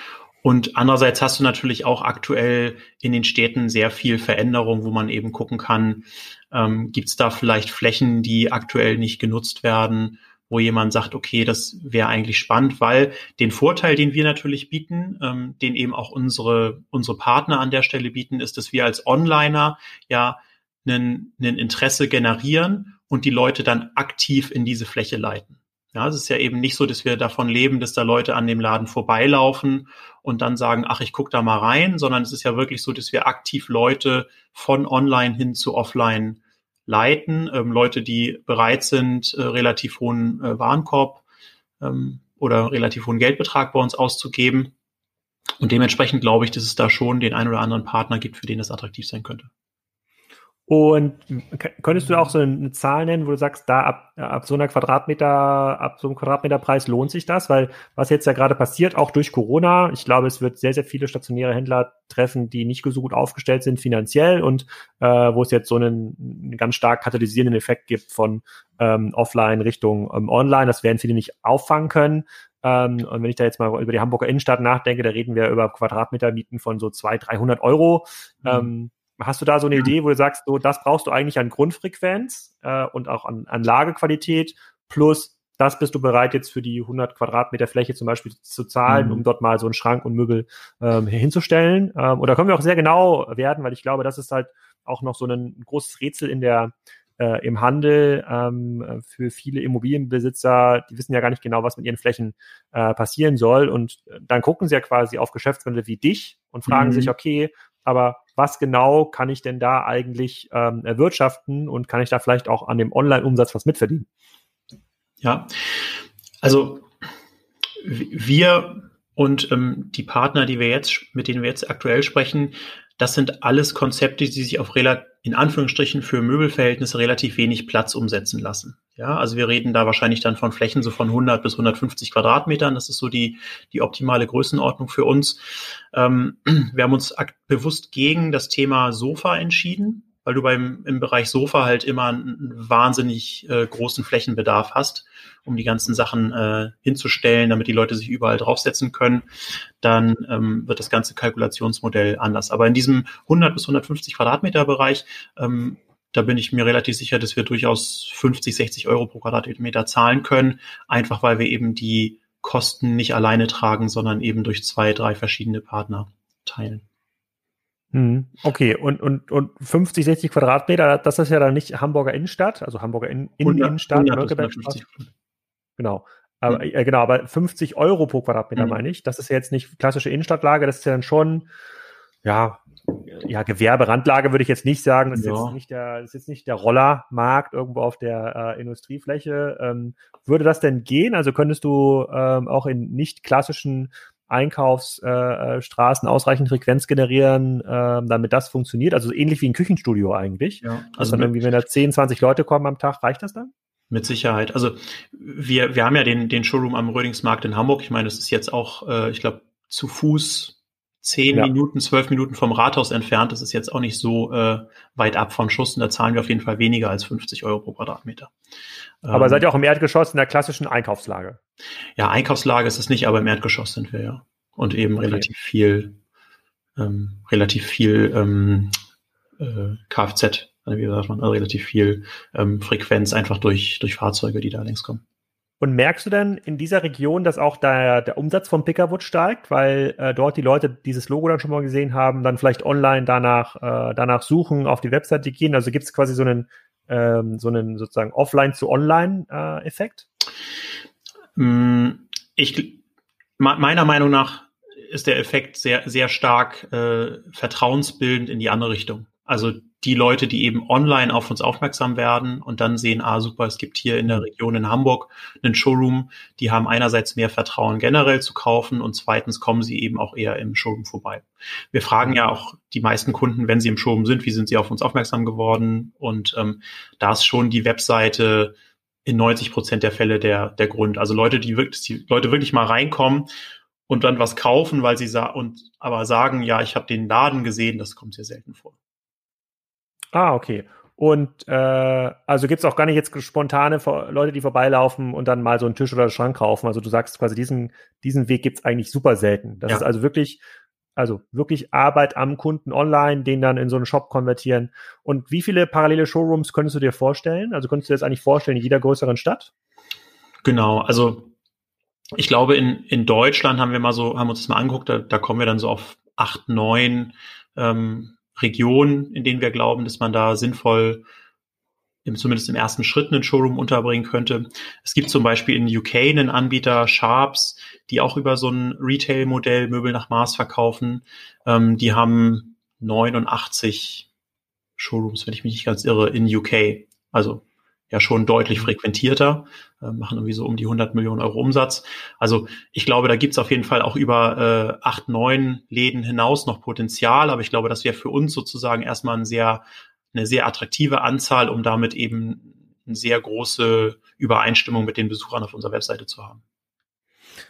[SPEAKER 2] und andererseits hast du natürlich auch aktuell in den Städten sehr viel Veränderung, wo man eben gucken kann, ähm, gibt es da vielleicht Flächen, die aktuell nicht genutzt werden wo jemand sagt, okay, das wäre eigentlich spannend, weil den Vorteil, den wir natürlich bieten, ähm, den eben auch unsere, unsere Partner an der Stelle bieten, ist, dass wir als Onliner ja ein Interesse generieren und die Leute dann aktiv in diese Fläche leiten. Ja, es ist ja eben nicht so, dass wir davon leben, dass da Leute an dem Laden vorbeilaufen und dann sagen, ach, ich gucke da mal rein, sondern es ist ja wirklich so, dass wir aktiv Leute von online hin zu offline leiten. Ähm, Leute, die bereit sind, äh, relativ hohen äh, Warenkorb ähm, oder relativ hohen Geldbetrag bei uns auszugeben. Und dementsprechend glaube ich, dass es da schon den einen oder anderen Partner gibt, für den das attraktiv sein könnte.
[SPEAKER 1] Und könntest du auch so eine Zahl nennen, wo du sagst, da ab, ab so einer Quadratmeter, ab so einem Quadratmeterpreis lohnt sich das? Weil was jetzt ja gerade passiert, auch durch Corona, ich glaube, es wird sehr, sehr viele stationäre Händler treffen, die nicht so gut aufgestellt sind finanziell und äh, wo es jetzt so einen, einen ganz stark katalysierenden Effekt gibt von ähm, Offline Richtung ähm, Online. Das werden viele nicht auffangen können. Ähm, und wenn ich da jetzt mal über die Hamburger Innenstadt nachdenke, da reden wir über Quadratmetermieten von so 200, 300 Euro. Mhm. Ähm, Hast du da so eine Idee, wo du sagst, so, das brauchst du eigentlich an Grundfrequenz äh, und auch an, an Lagequalität plus das bist du bereit jetzt für die 100 Quadratmeter Fläche zum Beispiel zu zahlen, mhm. um dort mal so einen Schrank und Möbel ähm, hinzustellen. Ähm, oder können wir auch sehr genau werden, weil ich glaube, das ist halt auch noch so ein großes Rätsel in der äh, im Handel ähm, für viele Immobilienbesitzer. Die wissen ja gar nicht genau, was mit ihren Flächen äh, passieren soll. Und dann gucken sie ja quasi auf Geschäftsmodelle wie dich und fragen mhm. sich, okay, aber was genau kann ich denn da eigentlich ähm, erwirtschaften und kann ich da vielleicht auch an dem Online-Umsatz was mitverdienen?
[SPEAKER 2] Ja, also wir und ähm, die Partner, die wir jetzt, mit denen wir jetzt aktuell sprechen, das sind alles Konzepte, die sich auf in Anführungsstrichen für Möbelverhältnisse relativ wenig Platz umsetzen lassen. Ja, also wir reden da wahrscheinlich dann von Flächen so von 100 bis 150 Quadratmetern. Das ist so die, die optimale Größenordnung für uns. Ähm, wir haben uns bewusst gegen das Thema Sofa entschieden, weil du beim, im Bereich Sofa halt immer einen wahnsinnig äh, großen Flächenbedarf hast, um die ganzen Sachen äh, hinzustellen, damit die Leute sich überall draufsetzen können, dann ähm, wird das ganze Kalkulationsmodell anders. Aber in diesem 100 bis 150 Quadratmeter Bereich, ähm, da bin ich mir relativ sicher, dass wir durchaus 50, 60 Euro pro Quadratmeter zahlen können, einfach weil wir eben die Kosten nicht alleine tragen, sondern eben durch zwei, drei verschiedene Partner teilen.
[SPEAKER 1] Hm, okay, und, und, und 50, 60 Quadratmeter, das ist ja dann nicht Hamburger Innenstadt, also Hamburger In In 100, Innenstadt. 100 Genau. Aber, mhm. äh, genau, aber 50 Euro pro Quadratmeter mhm. meine ich. Das ist ja jetzt nicht klassische Innenstadtlage, das ist ja dann schon, ja, ja, Gewerberandlage würde ich jetzt nicht sagen. Das ist, ja. jetzt, nicht der, ist jetzt nicht der Rollermarkt irgendwo auf der äh, Industriefläche. Ähm, würde das denn gehen? Also könntest du ähm, auch in nicht klassischen Einkaufsstraßen äh, äh ausreichend Frequenz generieren, äh, damit das funktioniert? Also ähnlich wie ein Küchenstudio eigentlich. Ja, also dann irgendwie, wenn da 10, 20 Leute kommen am Tag, reicht das dann?
[SPEAKER 2] Mit Sicherheit. Also wir, wir haben ja den, den Showroom am Rödingsmarkt in Hamburg. Ich meine, das ist jetzt auch, äh, ich glaube, zu Fuß zehn ja. Minuten, zwölf Minuten vom Rathaus entfernt. Das ist jetzt auch nicht so äh, weit ab vom Schuss und da zahlen wir auf jeden Fall weniger als 50 Euro pro Quadratmeter.
[SPEAKER 1] Aber ähm, seid ihr auch im Erdgeschoss in der klassischen Einkaufslage?
[SPEAKER 2] Ja, Einkaufslage ist es nicht, aber im Erdgeschoss sind wir ja. Und eben okay. relativ viel, ähm, relativ viel ähm, äh, Kfz, wie sagt man, also relativ viel ähm, Frequenz einfach durch, durch Fahrzeuge, die da längst kommen.
[SPEAKER 1] Und merkst du denn in dieser Region, dass auch der, der Umsatz von Pickerwood steigt, weil äh, dort die Leute dieses Logo dann schon mal gesehen haben, dann vielleicht online danach, äh, danach suchen, auf die Webseite gehen? Also gibt es quasi so einen, ähm, so einen sozusagen Offline zu Online-Effekt?
[SPEAKER 2] Äh, ich, meiner Meinung nach ist der Effekt sehr, sehr stark äh, vertrauensbildend in die andere Richtung. Also die Leute, die eben online auf uns aufmerksam werden und dann sehen, ah super, es gibt hier in der Region in Hamburg einen Showroom, die haben einerseits mehr Vertrauen generell zu kaufen und zweitens kommen sie eben auch eher im Showroom vorbei. Wir fragen ja auch die meisten Kunden, wenn sie im Showroom sind, wie sind sie auf uns aufmerksam geworden und ähm, da ist schon die Webseite in 90 Prozent der Fälle der, der Grund. Also Leute, die wirklich, die Leute wirklich mal reinkommen und dann was kaufen, weil sie sa und aber sagen, ja, ich habe den Laden gesehen, das kommt sehr selten vor.
[SPEAKER 1] Ah, okay. Und äh, also gibt's auch gar nicht jetzt spontane Leute, die vorbeilaufen und dann mal so einen Tisch oder einen Schrank kaufen. Also du sagst quasi, diesen, diesen Weg gibt's eigentlich super selten. Das ja. ist also wirklich, also wirklich Arbeit am Kunden online, den dann in so einen Shop konvertieren. Und wie viele parallele Showrooms könntest du dir vorstellen? Also könntest du dir das eigentlich vorstellen in jeder größeren Stadt?
[SPEAKER 2] Genau, also ich glaube, in, in Deutschland haben wir mal so, haben uns das mal angeguckt, da, da kommen wir dann so auf acht, neun ähm, Regionen, in denen wir glauben, dass man da sinnvoll im, zumindest im ersten Schritt einen Showroom unterbringen könnte. Es gibt zum Beispiel in UK einen Anbieter, Sharps, die auch über so ein Retail-Modell Möbel nach Maß verkaufen. Ähm, die haben 89 Showrooms, wenn ich mich nicht ganz irre, in UK. Also ja schon deutlich mhm. frequentierter, äh, machen irgendwie so um die 100 Millionen Euro Umsatz. Also ich glaube, da gibt's auf jeden Fall auch über äh, acht, neun Läden hinaus noch Potenzial, aber ich glaube, das wäre für uns sozusagen erstmal ein sehr, eine sehr attraktive Anzahl, um damit eben eine sehr große Übereinstimmung mit den Besuchern auf unserer Webseite zu haben.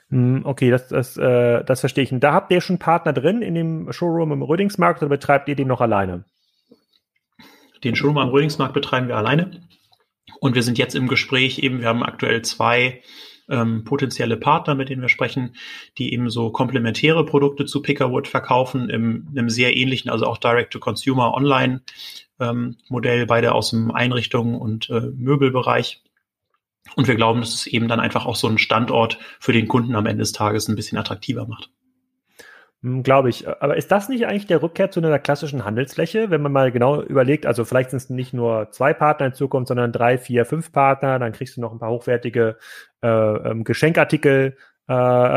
[SPEAKER 1] Hm, okay, das, das, äh, das verstehe ich. Und da habt ihr schon Partner drin in dem Showroom im Rödingsmarkt oder betreibt ihr den noch alleine?
[SPEAKER 2] Den Showroom am Rödingsmarkt betreiben wir alleine. Und wir sind jetzt im Gespräch eben, wir haben aktuell zwei ähm, potenzielle Partner, mit denen wir sprechen, die eben so komplementäre Produkte zu Pickerwood verkaufen, im, in einem sehr ähnlichen, also auch Direct-to-Consumer Online ähm, beide aus dem Einrichtung- und äh, Möbelbereich. Und wir glauben, dass es eben dann einfach auch so einen Standort für den Kunden am Ende des Tages ein bisschen attraktiver macht.
[SPEAKER 1] Hm, Glaube ich. Aber ist das nicht eigentlich der Rückkehr zu einer klassischen Handelsfläche, wenn man mal genau überlegt, also vielleicht sind es nicht nur zwei Partner in Zukunft, sondern drei, vier, fünf Partner, dann kriegst du noch ein paar hochwertige äh, ähm, Geschenkartikel äh,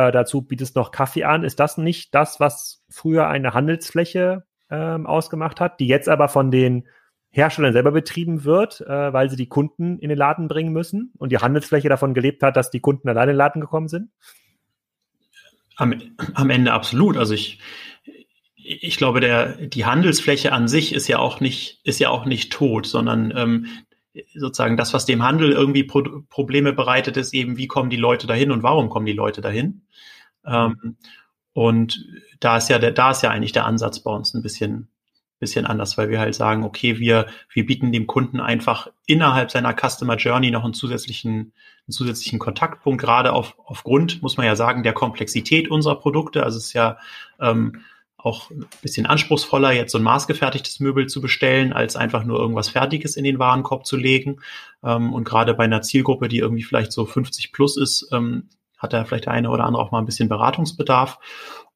[SPEAKER 1] äh, dazu, bietest noch Kaffee an. Ist das nicht das, was früher eine Handelsfläche ähm, ausgemacht hat, die jetzt aber von den Herstellern selber betrieben wird, äh, weil sie die Kunden in den Laden bringen müssen und die Handelsfläche davon gelebt hat, dass die Kunden alleine in den Laden gekommen sind?
[SPEAKER 2] Am, am Ende absolut. Also ich, ich glaube, der, die Handelsfläche an sich ist ja auch nicht, ist ja auch nicht tot, sondern ähm, sozusagen das, was dem Handel irgendwie Pro Probleme bereitet, ist eben, wie kommen die Leute dahin und warum kommen die Leute dahin? Ähm, und da ist ja der, da ist ja eigentlich der Ansatz bei uns ein bisschen, bisschen anders, weil wir halt sagen, okay, wir, wir bieten dem Kunden einfach innerhalb seiner Customer Journey noch einen zusätzlichen, einen zusätzlichen Kontaktpunkt, gerade auf, aufgrund, muss man ja sagen, der Komplexität unserer Produkte. Also es ist ja ähm, auch ein bisschen anspruchsvoller, jetzt so ein maßgefertigtes Möbel zu bestellen, als einfach nur irgendwas Fertiges in den Warenkorb zu legen. Ähm, und gerade bei einer Zielgruppe, die irgendwie vielleicht so 50 plus ist, ähm, hat da vielleicht der eine oder andere auch mal ein bisschen Beratungsbedarf.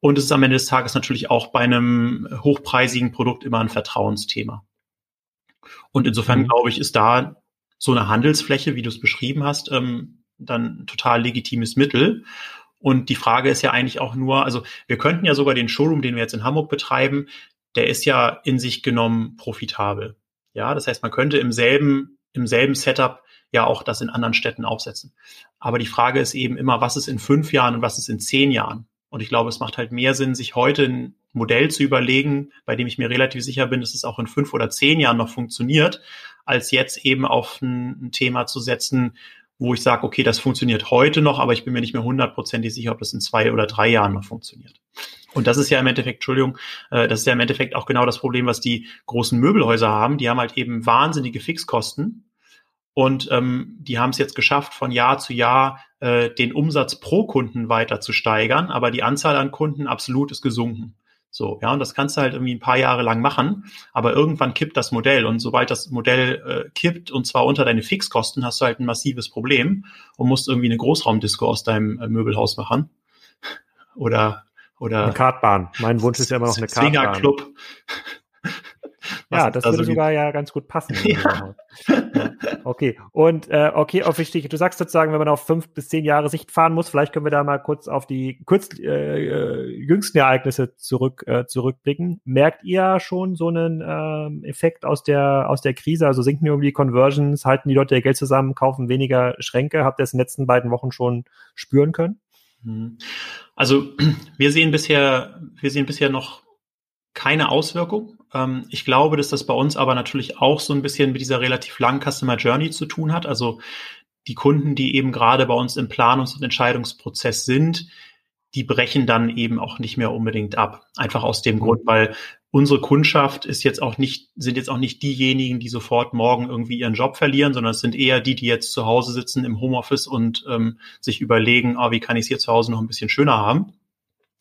[SPEAKER 2] Und es ist am Ende des Tages natürlich auch bei einem hochpreisigen Produkt immer ein Vertrauensthema. Und insofern, mhm. glaube ich, ist da so eine Handelsfläche, wie du es beschrieben hast, ähm, dann total legitimes Mittel. Und die Frage ist ja eigentlich auch nur, also wir könnten ja sogar den Showroom, den wir jetzt in Hamburg betreiben, der ist ja in sich genommen profitabel. Ja, das heißt, man könnte im selben, im selben Setup ja auch das in anderen Städten aufsetzen. Aber die Frage ist eben immer, was ist in fünf Jahren und was ist in zehn Jahren? Und ich glaube, es macht halt mehr Sinn, sich heute ein Modell zu überlegen, bei dem ich mir relativ sicher bin, dass es auch in fünf oder zehn Jahren noch funktioniert, als jetzt eben auf ein, Thema zu setzen, wo ich sage, okay, das funktioniert heute noch, aber ich bin mir nicht mehr hundertprozentig sicher, ob das in zwei oder drei Jahren noch funktioniert. Und das ist ja im Endeffekt, Entschuldigung, äh, das ist ja im Endeffekt auch genau das Problem, was die großen Möbelhäuser haben. Die haben halt eben wahnsinnige Fixkosten. Und ähm, die haben es jetzt geschafft, von Jahr zu Jahr äh, den Umsatz pro Kunden weiter zu steigern, aber die Anzahl an Kunden absolut ist gesunken. So, ja, und das kannst du halt irgendwie ein paar Jahre lang machen, aber irgendwann kippt das Modell und sobald das Modell äh, kippt und zwar unter deine Fixkosten, hast du halt ein massives Problem und musst irgendwie eine Großraumdisco aus deinem äh, Möbelhaus machen. Oder oder
[SPEAKER 1] eine Kartbahn. Mein Wunsch ist ja immer noch eine Kartbahn.
[SPEAKER 2] Swingerclub.
[SPEAKER 1] Ja, das würde sogar ja ganz gut passen. Ja. Okay, und äh, okay, auf wichtig. Du sagst sozusagen, wenn man auf fünf bis zehn Jahre Sicht fahren muss, vielleicht können wir da mal kurz auf die kurz, äh, äh, jüngsten Ereignisse zurück äh, zurückblicken. Merkt ihr schon so einen ähm, Effekt aus der aus der Krise? Also sinken irgendwie die Conversions, halten die Leute ihr Geld zusammen, kaufen weniger Schränke? Habt ihr es in den letzten beiden Wochen schon spüren können?
[SPEAKER 2] Mhm. Also wir sehen bisher, wir sehen bisher noch keine Auswirkung. Ähm, ich glaube, dass das bei uns aber natürlich auch so ein bisschen mit dieser relativ langen Customer Journey zu tun hat. Also die Kunden, die eben gerade bei uns im Planungs- und Entscheidungsprozess sind, die brechen dann eben auch nicht mehr unbedingt ab. Einfach aus dem. Grund, weil unsere Kundschaft ist jetzt auch nicht, sind jetzt auch nicht diejenigen, die sofort morgen irgendwie ihren Job verlieren, sondern es sind eher die, die jetzt zu Hause sitzen im Homeoffice und ähm, sich überlegen, oh, wie kann ich es hier zu Hause noch ein bisschen schöner haben.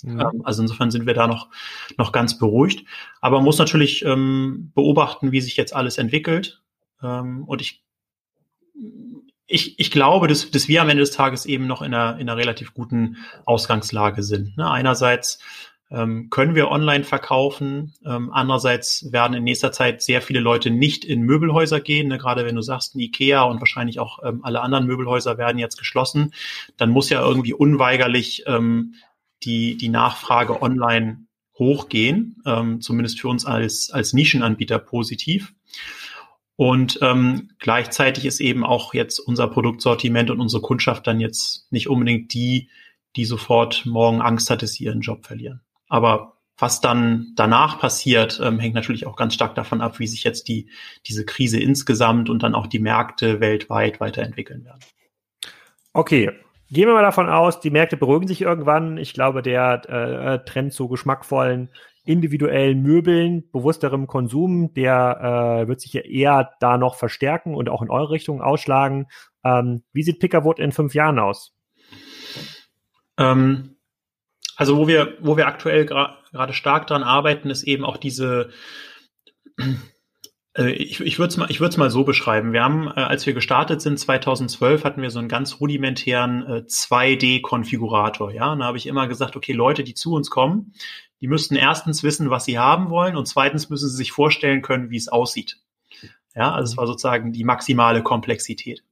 [SPEAKER 2] Mhm. Also insofern sind wir da noch, noch ganz beruhigt. Aber man muss natürlich ähm, beobachten, wie sich jetzt alles entwickelt. Ähm, und ich, ich, ich glaube, dass, dass wir am Ende des Tages eben noch in einer, in einer relativ guten Ausgangslage sind. Ne? Einerseits ähm, können wir online verkaufen. Ähm, andererseits werden in nächster Zeit sehr viele Leute nicht in Möbelhäuser gehen. Ne? Gerade wenn du sagst, ein Ikea und wahrscheinlich auch ähm, alle anderen Möbelhäuser werden jetzt geschlossen, dann muss ja irgendwie unweigerlich ähm, die, die Nachfrage online hochgehen, ähm, zumindest für uns als, als Nischenanbieter positiv. Und ähm, gleichzeitig ist eben auch jetzt unser Produktsortiment und unsere Kundschaft dann jetzt nicht unbedingt die, die sofort morgen Angst hat, dass sie ihren Job verlieren. Aber was dann danach passiert, ähm, hängt natürlich auch ganz stark davon ab, wie sich jetzt die, diese Krise insgesamt und dann auch die Märkte weltweit weiterentwickeln werden.
[SPEAKER 1] Okay. Gehen wir mal davon aus, die Märkte beruhigen sich irgendwann. Ich glaube, der äh, Trend zu geschmackvollen individuellen Möbeln, bewussterem Konsum, der äh, wird sich ja eher da noch verstärken und auch in eure Richtung ausschlagen. Ähm, wie sieht Pickerwood in fünf Jahren aus?
[SPEAKER 2] Ähm, also wo wir, wo wir aktuell gerade stark dran arbeiten, ist eben auch diese, äh, ich, ich würde es mal, ich würde es mal so beschreiben. Wir haben, äh, als wir gestartet sind 2012, hatten wir so einen ganz rudimentären äh, 2D-Konfigurator. Ja, und da habe ich immer gesagt, okay, Leute, die zu uns kommen, die müssten erstens wissen, was sie haben wollen und zweitens müssen sie sich vorstellen können, wie es aussieht. Ja, also es war sozusagen die maximale Komplexität.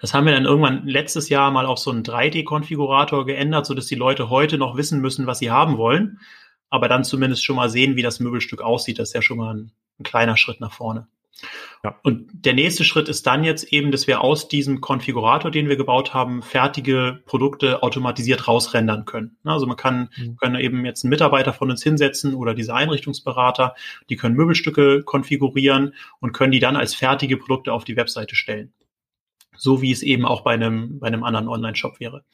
[SPEAKER 2] Das haben wir dann irgendwann letztes Jahr mal auf so einen 3D-Konfigurator geändert, so dass die Leute heute noch wissen müssen, was sie haben wollen, aber dann zumindest schon mal sehen, wie das Möbelstück aussieht. Das ist ja schon mal ein, ein kleiner Schritt nach vorne. Ja. Und der nächste Schritt ist dann jetzt eben, dass wir aus diesem Konfigurator, den wir gebaut haben, fertige Produkte automatisiert rausrendern können. Also man kann, mhm. können eben jetzt einen Mitarbeiter von uns hinsetzen oder diese Einrichtungsberater, die können Möbelstücke konfigurieren und können die dann als fertige Produkte auf die Webseite stellen so wie es eben auch bei einem, bei einem anderen Online-Shop wäre.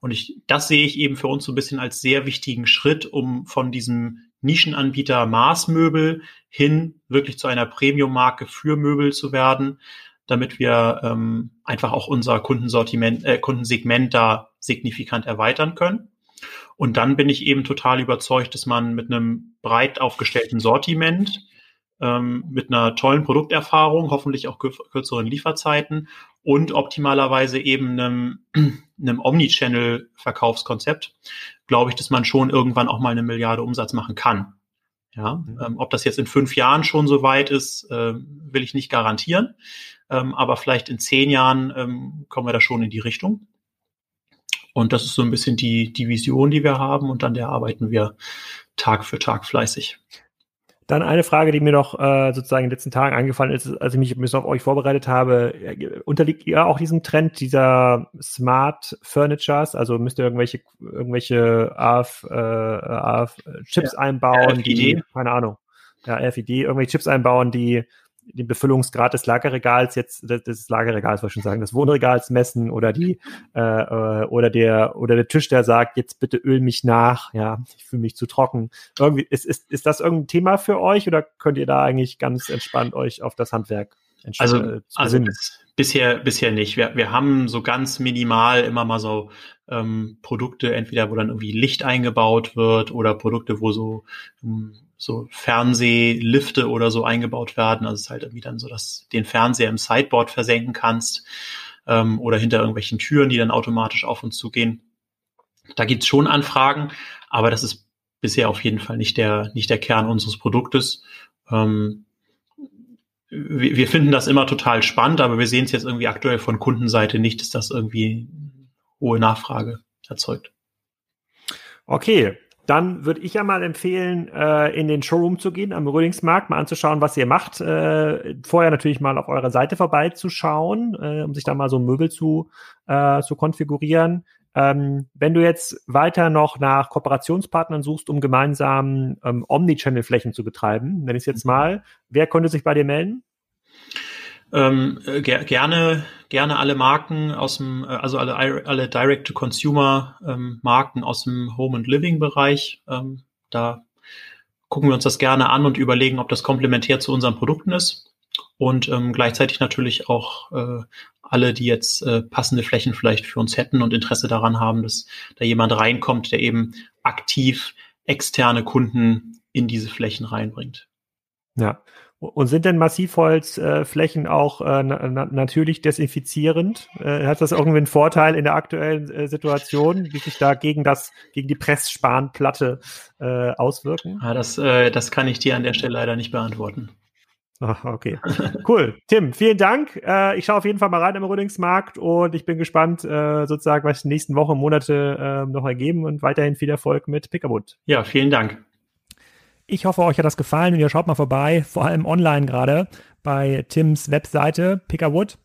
[SPEAKER 2] Und ich, das sehe ich eben für uns so ein bisschen als sehr wichtigen Schritt, um von diesem Nischenanbieter Maßmöbel hin wirklich zu einer Premium-Marke für Möbel zu werden, damit wir ähm, einfach auch unser Kundensortiment, äh, Kundensegment da signifikant erweitern können. Und dann bin ich eben total überzeugt, dass man mit einem breit aufgestellten Sortiment, ähm, mit einer tollen Produkterfahrung, hoffentlich auch kürzeren Lieferzeiten und optimalerweise eben einem, einem Omnichannel-Verkaufskonzept, glaube ich, dass man schon irgendwann auch mal eine Milliarde Umsatz machen kann. Ja, mhm. ähm, ob das jetzt in fünf Jahren schon so weit ist, äh, will ich nicht garantieren. Ähm, aber vielleicht in zehn Jahren ähm, kommen wir da schon in die Richtung. Und das ist so ein bisschen die, die Vision, die wir haben. Und an der arbeiten wir Tag für Tag fleißig.
[SPEAKER 1] Dann eine Frage, die mir noch äh, sozusagen in den letzten Tagen eingefallen ist, als ich mich ein bisschen auf euch vorbereitet habe. Unterliegt ihr auch diesem Trend dieser Smart Furnitures? Also müsst ihr irgendwelche, irgendwelche AF, äh, AF Chips ja, einbauen, die, keine Ahnung, ja, RFID, irgendwelche Chips einbauen, die den Befüllungsgrad des Lagerregals jetzt des Lagerregals wollte ich schon sagen des Wohnregals messen oder die äh, äh, oder der oder der Tisch der sagt jetzt bitte öl mich nach ja ich fühle mich zu trocken. Irgendwie ist, ist ist das irgendein Thema für euch oder könnt ihr da eigentlich ganz entspannt euch auf das Handwerk
[SPEAKER 2] also äh, also bisher bisher nicht. Wir wir haben so ganz minimal immer mal so ähm, Produkte entweder wo dann irgendwie Licht eingebaut wird oder Produkte wo so ähm, so Fernsehlifte oder so eingebaut werden. Also es ist halt irgendwie dann so, dass den Fernseher im Sideboard versenken kannst ähm, oder hinter irgendwelchen Türen, die dann automatisch auf uns zugehen. Da gibt's schon Anfragen, aber das ist bisher auf jeden Fall nicht der, nicht der Kern unseres Produktes. Ähm, wir, wir finden das immer total spannend, aber wir sehen es jetzt irgendwie aktuell von Kundenseite nicht, dass das irgendwie hohe Nachfrage erzeugt.
[SPEAKER 1] Okay, dann würde ich ja mal empfehlen, äh, in den Showroom zu gehen, am Rödingsmarkt, mal anzuschauen, was ihr macht. Äh, vorher natürlich mal auf eurer Seite vorbeizuschauen, äh, um sich da mal so Möbel zu, äh, zu konfigurieren. Ähm, wenn du jetzt weiter noch nach Kooperationspartnern suchst, um gemeinsam ähm, Omnichannel-Flächen zu betreiben, nenne ich es jetzt mal, wer könnte sich bei dir melden?
[SPEAKER 2] Ähm, äh, ger gerne, gerne alle Marken aus dem, äh, also alle, alle Direct-to-Consumer-Marken ähm, aus dem Home- and Living-Bereich. Ähm, da gucken wir uns das gerne an und überlegen, ob das komplementär zu unseren Produkten ist. Und ähm, gleichzeitig natürlich auch äh, alle, die jetzt äh, passende Flächen vielleicht für uns hätten und Interesse daran haben, dass da jemand reinkommt, der eben aktiv externe Kunden in diese Flächen reinbringt.
[SPEAKER 1] Ja, und sind denn Massivholzflächen auch äh, na natürlich desinfizierend? Äh, hat das irgendwie einen Vorteil in der aktuellen äh, Situation, wie sich da gegen das, gegen die Pressspanplatte äh, auswirken?
[SPEAKER 2] Ja, das, äh, das kann ich dir an der Stelle leider nicht beantworten.
[SPEAKER 1] Ach, okay. Cool. Tim, vielen Dank. Äh, ich schaue auf jeden Fall mal rein im Rödingsmarkt und ich bin gespannt, äh, sozusagen, was die nächsten Wochen, Monate äh, noch ergeben und weiterhin viel Erfolg mit Pickerwood.
[SPEAKER 2] Ja, vielen Dank.
[SPEAKER 1] Ich hoffe, euch hat das gefallen und ihr schaut mal vorbei, vor allem online gerade, bei Tims Webseite Pickerwood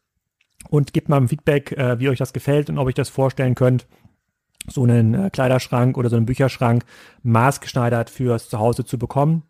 [SPEAKER 1] und gebt mal ein Feedback, äh, wie euch das gefällt und ob ihr euch das vorstellen könnt, so einen äh, Kleiderschrank oder so einen Bücherschrank maßgeschneidert fürs Zuhause zu bekommen.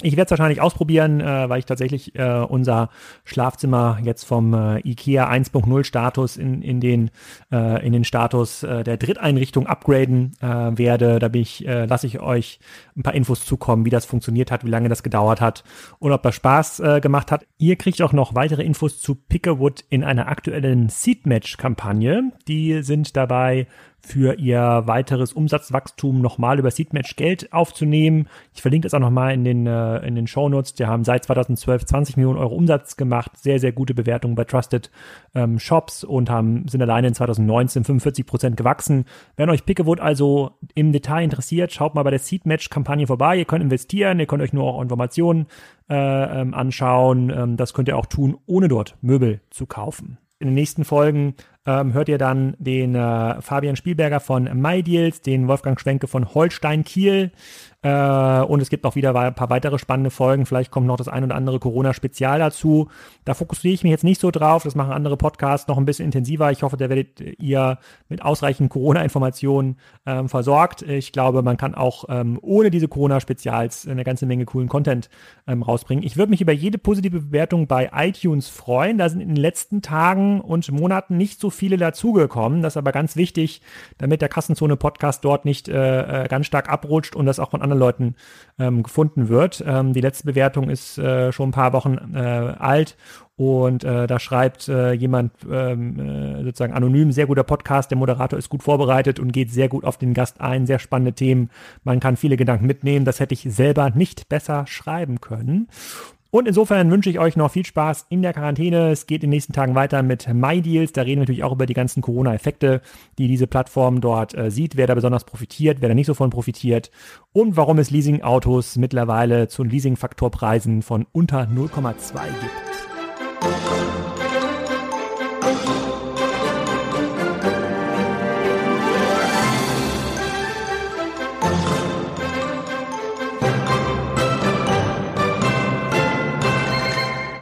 [SPEAKER 1] Ich werde es wahrscheinlich ausprobieren, äh, weil ich tatsächlich äh, unser Schlafzimmer jetzt vom äh, IKEA 1.0 Status in, in, den, äh, in den Status äh, der Dritteinrichtung upgraden äh, werde. Da bin ich, lasse ich euch ein paar Infos zukommen, wie das funktioniert hat, wie lange das gedauert hat und ob das Spaß äh, gemacht hat. Ihr kriegt auch noch weitere Infos zu Pickerwood in einer aktuellen Seedmatch-Kampagne. Die sind dabei für ihr weiteres Umsatzwachstum nochmal über Seedmatch Geld aufzunehmen. Ich verlinke das auch nochmal in den, äh, in den Shownotes. Die haben seit 2012 20 Millionen Euro Umsatz gemacht, sehr, sehr gute Bewertungen bei Trusted ähm, Shops und haben, sind alleine in 2019 45 Prozent gewachsen. Wenn euch Pickewood also im Detail interessiert, schaut mal bei der Seedmatch Kampagne vorbei. Ihr könnt investieren, ihr könnt euch nur auch Informationen äh, ähm, anschauen. Ähm, das könnt ihr auch tun, ohne dort Möbel zu kaufen. In den nächsten Folgen ähm, hört ihr dann den äh, Fabian Spielberger von MyDeals, den Wolfgang Schwenke von Holstein Kiel äh, und es gibt auch wieder ein paar weitere spannende Folgen. Vielleicht kommt noch das ein oder andere Corona-Spezial dazu. Da fokussiere ich mich jetzt nicht so drauf. Das machen andere Podcasts noch ein bisschen intensiver. Ich hoffe, da werdet ihr mit ausreichend Corona-Informationen ähm, versorgt. Ich glaube, man kann auch ähm, ohne diese Corona-Spezials eine ganze Menge coolen Content ähm, rausbringen. Ich würde mich über jede positive Bewertung bei iTunes freuen. Da sind in den letzten Tagen und Monaten nicht so viele dazugekommen. Das ist aber ganz wichtig, damit der Kassenzone-Podcast dort nicht äh, äh, ganz stark abrutscht und das auch von anderen Leuten ähm, gefunden wird. Ähm, die letzte Bewertung ist äh, schon ein paar Wochen äh, alt und äh, da schreibt äh, jemand ähm, äh, sozusagen anonym, sehr guter Podcast, der Moderator ist gut vorbereitet und geht sehr gut auf den Gast ein, sehr spannende Themen. Man kann viele Gedanken mitnehmen. Das hätte ich selber nicht besser schreiben können. Und insofern wünsche ich euch noch viel Spaß in der Quarantäne. Es geht in den nächsten Tagen weiter mit MyDeals. Da reden wir natürlich auch über die ganzen Corona-Effekte, die diese Plattform dort äh, sieht, wer da besonders profitiert, wer da nicht so von profitiert und warum es Leasing-Autos mittlerweile zu Leasing-Faktorpreisen von unter 0,2 gibt.